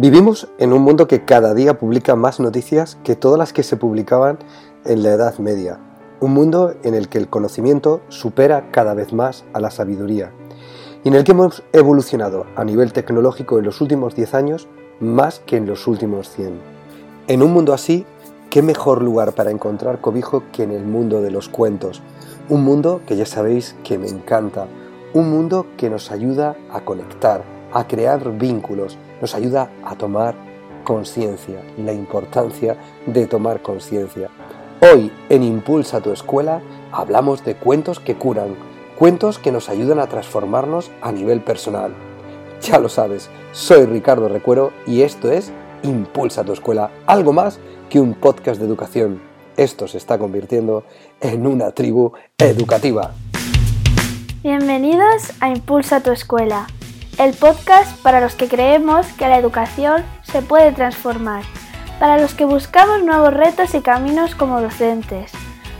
Vivimos en un mundo que cada día publica más noticias que todas las que se publicaban en la Edad Media. Un mundo en el que el conocimiento supera cada vez más a la sabiduría y en el que hemos evolucionado a nivel tecnológico en los últimos 10 años más que en los últimos 100. En un mundo así, ¿qué mejor lugar para encontrar cobijo que en el mundo de los cuentos? Un mundo que ya sabéis que me encanta, un mundo que nos ayuda a conectar, a crear vínculos, nos ayuda a tomar conciencia, la importancia de tomar conciencia. Hoy en Impulsa tu escuela hablamos de cuentos que curan, cuentos que nos ayudan a transformarnos a nivel personal. Ya lo sabes, soy Ricardo Recuero y esto es Impulsa tu escuela, algo más que un podcast de educación. Esto se está convirtiendo en una tribu educativa. Bienvenidos a Impulsa tu escuela el podcast para los que creemos que la educación se puede transformar, para los que buscamos nuevos retos y caminos como docentes,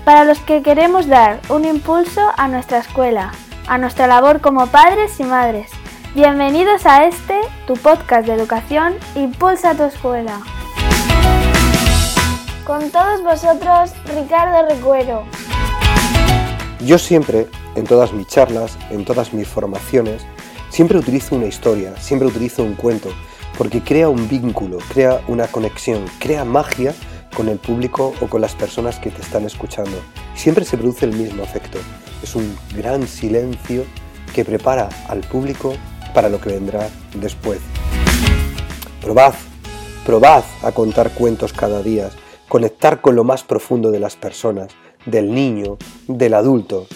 para los que queremos dar un impulso a nuestra escuela, a nuestra labor como padres y madres. Bienvenidos a este, tu podcast de educación, Impulsa tu escuela. Con todos vosotros, Ricardo Recuero. Yo siempre, en todas mis charlas, en todas mis formaciones, Siempre utilizo una historia, siempre utilizo un cuento, porque crea un vínculo, crea una conexión, crea magia con el público o con las personas que te están escuchando. Siempre se produce el mismo efecto. Es un gran silencio que prepara al público para lo que vendrá después. Probad, probad a contar cuentos cada día, conectar con lo más profundo de las personas, del niño, del adulto.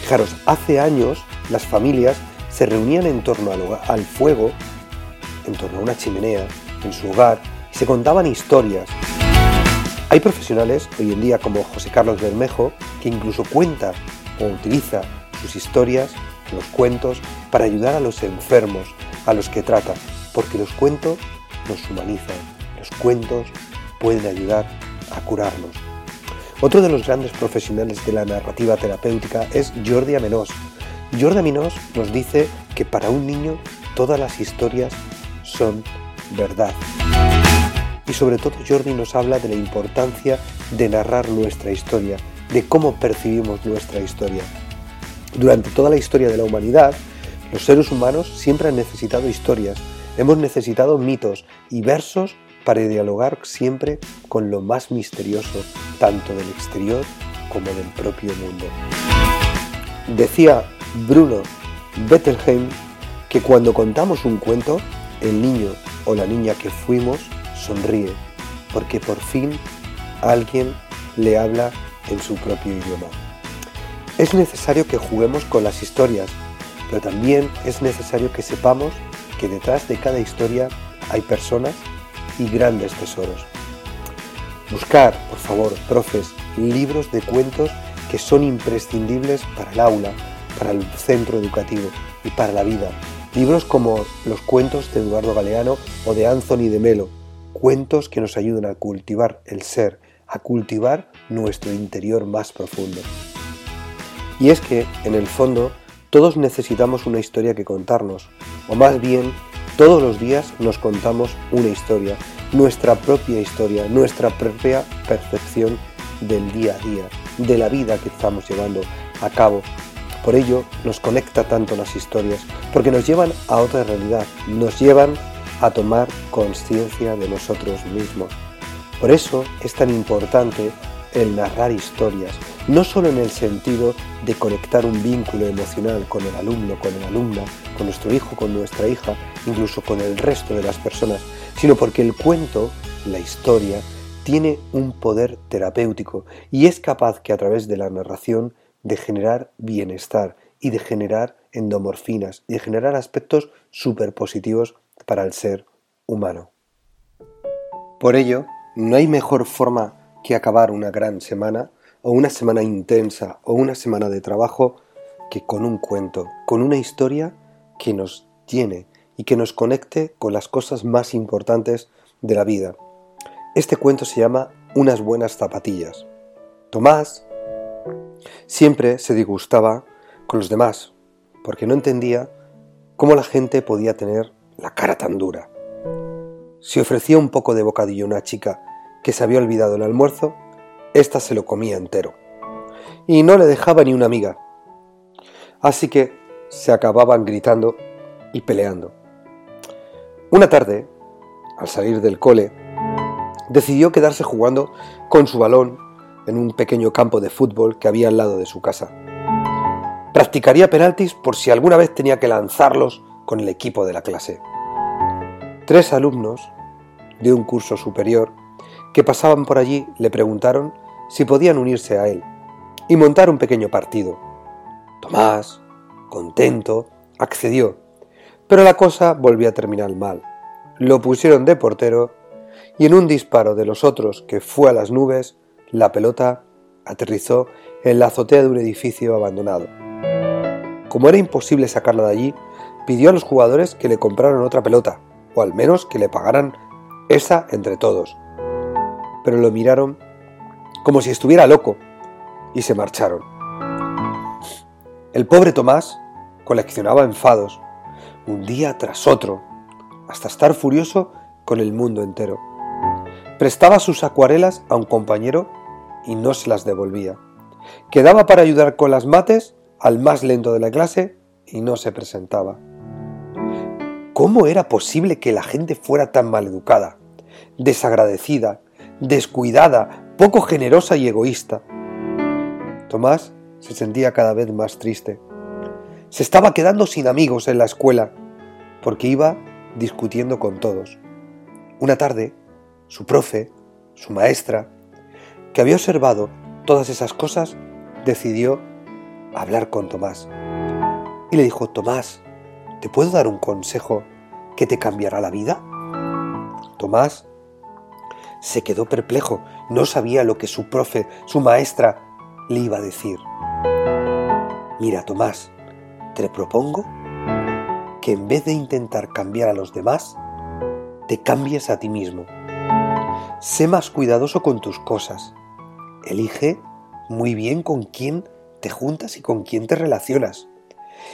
Fijaros, hace años las familias se reunían en torno al, fuego, en torno a una chimenea, en su hogar, y se contaban historias. Hay profesionales hoy en día como José Carlos Bermejo que incluso cuenta o utiliza sus historias, los cuentos, para ayudar a los enfermos, a los que trata, porque los cuentos nos humanizan, los cuentos pueden ayudar a curarnos. Otro de los grandes profesionales de la narrativa terapéutica es Jordi Amenós, Jordi Minos nos dice que para un niño todas las historias son verdad. Y sobre todo Jordi nos habla de la importancia de narrar nuestra historia, de cómo percibimos nuestra historia. Durante toda la historia de la humanidad, los seres humanos siempre han necesitado historias, hemos necesitado mitos y versos para dialogar siempre con lo más misterioso, tanto del exterior como del propio mundo. Decía Bruno Bettelheim que cuando contamos un cuento, el niño o la niña que fuimos sonríe, porque por fin alguien le habla en su propio idioma. Es necesario que juguemos con las historias, pero también es necesario que sepamos que detrás de cada historia hay personas y grandes tesoros. Buscar, por favor, profes, libros de cuentos que son imprescindibles para el aula, para el centro educativo y para la vida. Libros como los cuentos de Eduardo Galeano o de Anthony de Melo, cuentos que nos ayudan a cultivar el ser, a cultivar nuestro interior más profundo. Y es que, en el fondo, todos necesitamos una historia que contarnos, o más bien, todos los días nos contamos una historia, nuestra propia historia, nuestra propia percepción del día a día, de la vida que estamos llevando a cabo por ello nos conecta tanto las historias, porque nos llevan a otra realidad, nos llevan a tomar conciencia de nosotros mismos. Por eso es tan importante el narrar historias, no solo en el sentido de conectar un vínculo emocional con el alumno, con el alumna, con nuestro hijo, con nuestra hija, incluso con el resto de las personas, sino porque el cuento, la historia, tiene un poder terapéutico y es capaz que a través de la narración de generar bienestar y de generar endomorfinas y de generar aspectos superpositivos para el ser humano. Por ello, no hay mejor forma que acabar una gran semana o una semana intensa o una semana de trabajo que con un cuento, con una historia que nos llene y que nos conecte con las cosas más importantes de la vida. Este cuento se llama Unas buenas zapatillas. Tomás, Siempre se disgustaba con los demás, porque no entendía cómo la gente podía tener la cara tan dura. Si ofrecía un poco de bocadillo a una chica que se había olvidado el almuerzo, ésta se lo comía entero. Y no le dejaba ni una amiga. Así que se acababan gritando y peleando. Una tarde, al salir del cole, decidió quedarse jugando con su balón en un pequeño campo de fútbol que había al lado de su casa. Practicaría penaltis por si alguna vez tenía que lanzarlos con el equipo de la clase. Tres alumnos de un curso superior que pasaban por allí le preguntaron si podían unirse a él y montar un pequeño partido. Tomás, contento, accedió, pero la cosa volvió a terminar mal. Lo pusieron de portero y en un disparo de los otros que fue a las nubes, la pelota aterrizó en la azotea de un edificio abandonado. Como era imposible sacarla de allí, pidió a los jugadores que le compraran otra pelota, o al menos que le pagaran esa entre todos. Pero lo miraron como si estuviera loco y se marcharon. El pobre Tomás coleccionaba enfados, un día tras otro, hasta estar furioso con el mundo entero. Prestaba sus acuarelas a un compañero y no se las devolvía. Quedaba para ayudar con las mates al más lento de la clase y no se presentaba. ¿Cómo era posible que la gente fuera tan maleducada, desagradecida, descuidada, poco generosa y egoísta? Tomás se sentía cada vez más triste. Se estaba quedando sin amigos en la escuela porque iba discutiendo con todos. Una tarde, su profe, su maestra, que había observado todas esas cosas, decidió hablar con Tomás. Y le dijo, Tomás, ¿te puedo dar un consejo que te cambiará la vida? Tomás se quedó perplejo, no sabía lo que su profe, su maestra, le iba a decir. Mira, Tomás, te propongo que en vez de intentar cambiar a los demás, te cambies a ti mismo. Sé más cuidadoso con tus cosas. Elige muy bien con quién te juntas y con quién te relacionas.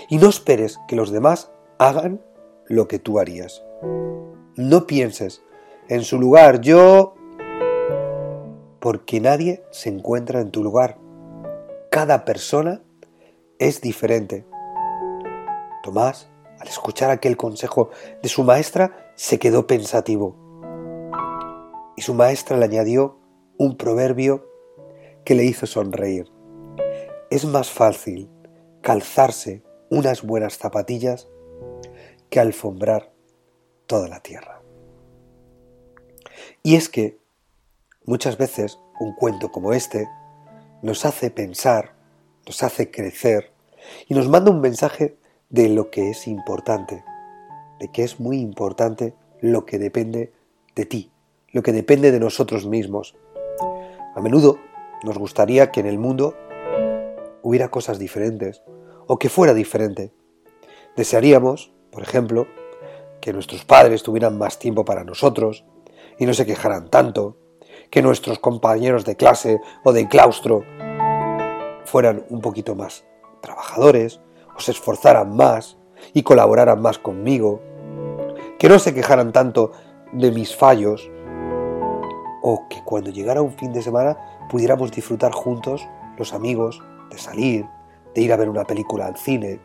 Y no esperes que los demás hagan lo que tú harías. No pienses en su lugar yo... porque nadie se encuentra en tu lugar. Cada persona es diferente. Tomás, al escuchar aquel consejo de su maestra, se quedó pensativo. Y su maestra le añadió un proverbio que le hizo sonreír. Es más fácil calzarse unas buenas zapatillas que alfombrar toda la tierra. Y es que muchas veces un cuento como este nos hace pensar, nos hace crecer y nos manda un mensaje de lo que es importante, de que es muy importante lo que depende de ti, lo que depende de nosotros mismos. A menudo nos gustaría que en el mundo hubiera cosas diferentes o que fuera diferente. Desearíamos, por ejemplo, que nuestros padres tuvieran más tiempo para nosotros y no se quejaran tanto, que nuestros compañeros de clase o de claustro fueran un poquito más trabajadores o se esforzaran más y colaboraran más conmigo, que no se quejaran tanto de mis fallos o que cuando llegara un fin de semana pudiéramos disfrutar juntos los amigos de salir, de ir a ver una película al cine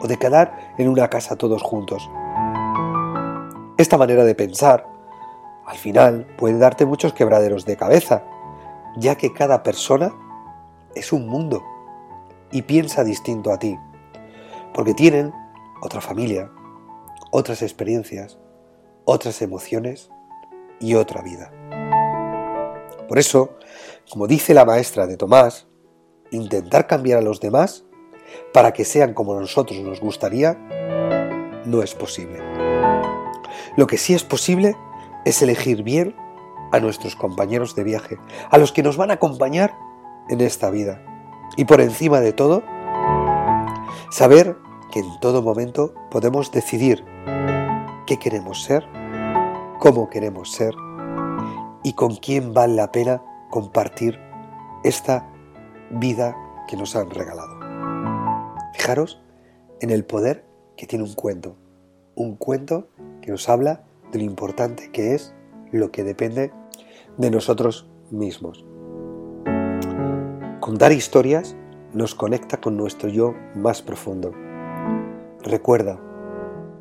o de quedar en una casa todos juntos. Esta manera de pensar, al final, puede darte muchos quebraderos de cabeza, ya que cada persona es un mundo y piensa distinto a ti, porque tienen otra familia, otras experiencias, otras emociones y otra vida. Por eso, como dice la maestra de Tomás, intentar cambiar a los demás para que sean como nosotros nos gustaría, no es posible. Lo que sí es posible es elegir bien a nuestros compañeros de viaje, a los que nos van a acompañar en esta vida. Y por encima de todo, saber que en todo momento podemos decidir qué queremos ser, cómo queremos ser y con quién vale la pena compartir esta vida que nos han regalado. Fijaros en el poder que tiene un cuento, un cuento que nos habla de lo importante que es lo que depende de nosotros mismos. Contar historias nos conecta con nuestro yo más profundo. Recuerda,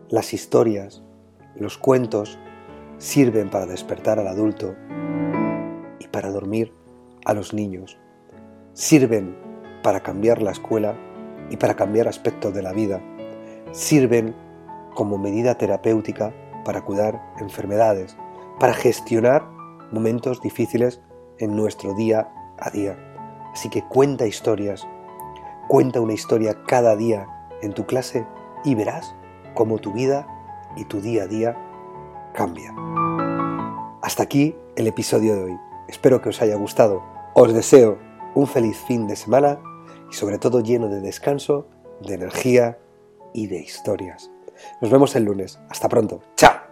las historias, los cuentos sirven para despertar al adulto y para dormir a los niños. Sirven para cambiar la escuela y para cambiar aspectos de la vida. Sirven como medida terapéutica para cuidar enfermedades, para gestionar momentos difíciles en nuestro día a día. Así que cuenta historias, cuenta una historia cada día en tu clase y verás cómo tu vida y tu día a día cambia. Hasta aquí el episodio de hoy. Espero que os haya gustado. Os deseo un feliz fin de semana y sobre todo lleno de descanso, de energía y de historias. Nos vemos el lunes. Hasta pronto. Chao.